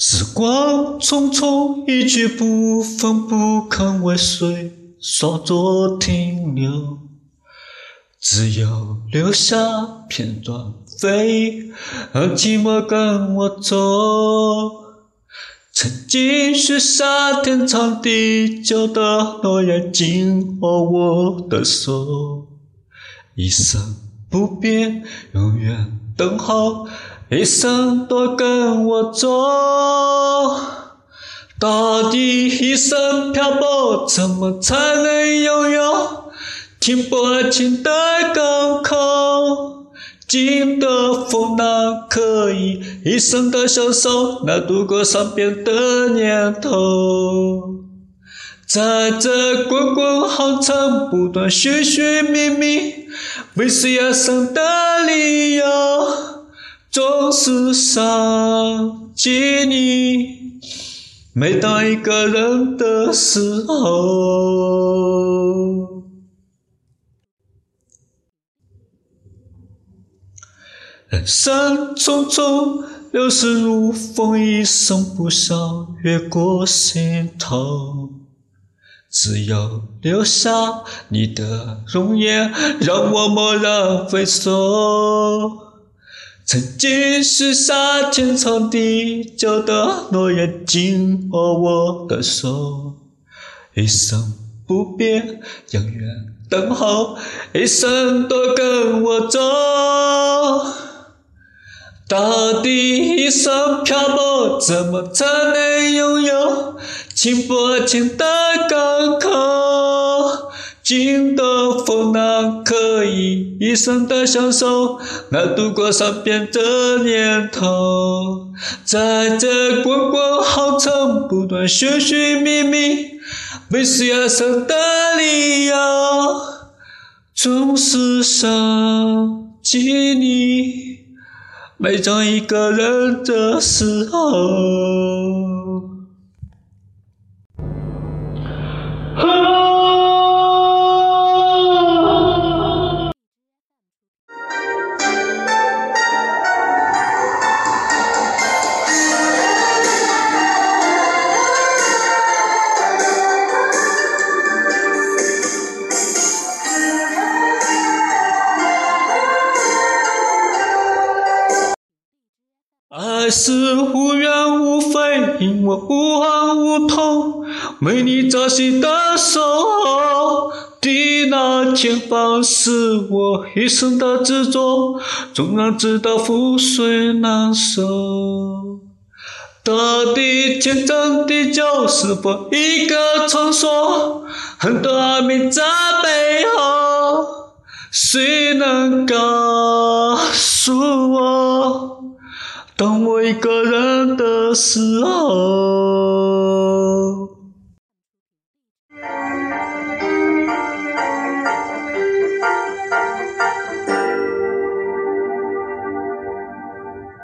时光匆匆，一去不返，不堪为谁稍作停留，只有留下片段回忆，和寂寞跟我走。曾经许下天长地久的诺言，紧握我的手，一生不变，永远等候。一生都跟我走，到底一生漂泊，怎么才能拥有停泊爱情的港口？经得风浪可以一生的相守，来度过善变的年头。在这滚滚红尘，不断寻寻觅觅，为谁而生的理由？总是想起你，每当一个人的时候。人生匆匆，流逝如风，一声不响越过心头。只有留下你的容颜，让我蓦然回首。曾经许下天长地久的诺言，紧握我的手，一生不变，永远等候，一生都跟我走。到底一生漂泊，怎么才能拥有轻泊情的港口？经得风浪，可以一生的相守，来度过善变的年头。在这滚滚红尘，不断寻寻觅觅，为谁而生的理由，总是想起你，每当一个人的时候。爱是无怨无悔，因我无恨无痛，为你朝夕的守候。的那前方是我一生的执着，纵然知道覆水难收。到底天长地久是否一个传说？很多哀鸣在背后，谁能告诉我？当我一个人的时候